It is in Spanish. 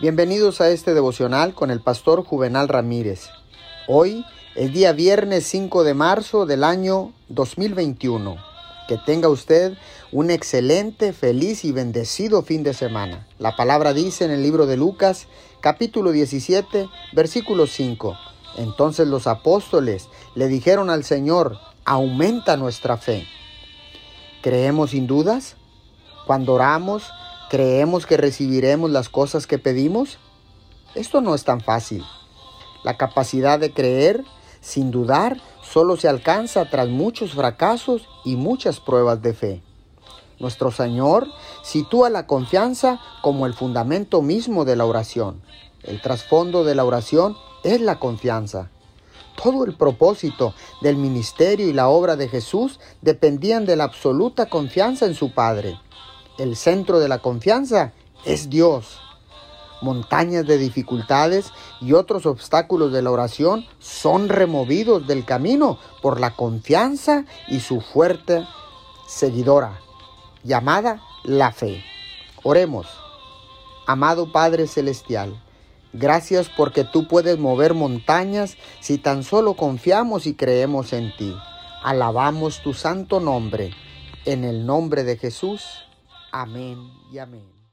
Bienvenidos a este devocional con el pastor Juvenal Ramírez. Hoy es día viernes 5 de marzo del año 2021. Que tenga usted un excelente, feliz y bendecido fin de semana. La palabra dice en el libro de Lucas, capítulo 17, versículo 5. Entonces los apóstoles le dijeron al Señor, aumenta nuestra fe. ¿Creemos sin dudas? Cuando oramos, ¿Creemos que recibiremos las cosas que pedimos? Esto no es tan fácil. La capacidad de creer, sin dudar, solo se alcanza tras muchos fracasos y muchas pruebas de fe. Nuestro Señor sitúa la confianza como el fundamento mismo de la oración. El trasfondo de la oración es la confianza. Todo el propósito del ministerio y la obra de Jesús dependían de la absoluta confianza en su Padre el centro de la confianza es Dios. Montañas de dificultades y otros obstáculos de la oración son removidos del camino por la confianza y su fuerte seguidora, llamada la fe. Oremos. Amado Padre Celestial, gracias porque tú puedes mover montañas si tan solo confiamos y creemos en ti. Alabamos tu santo nombre. En el nombre de Jesús. Amén y amén.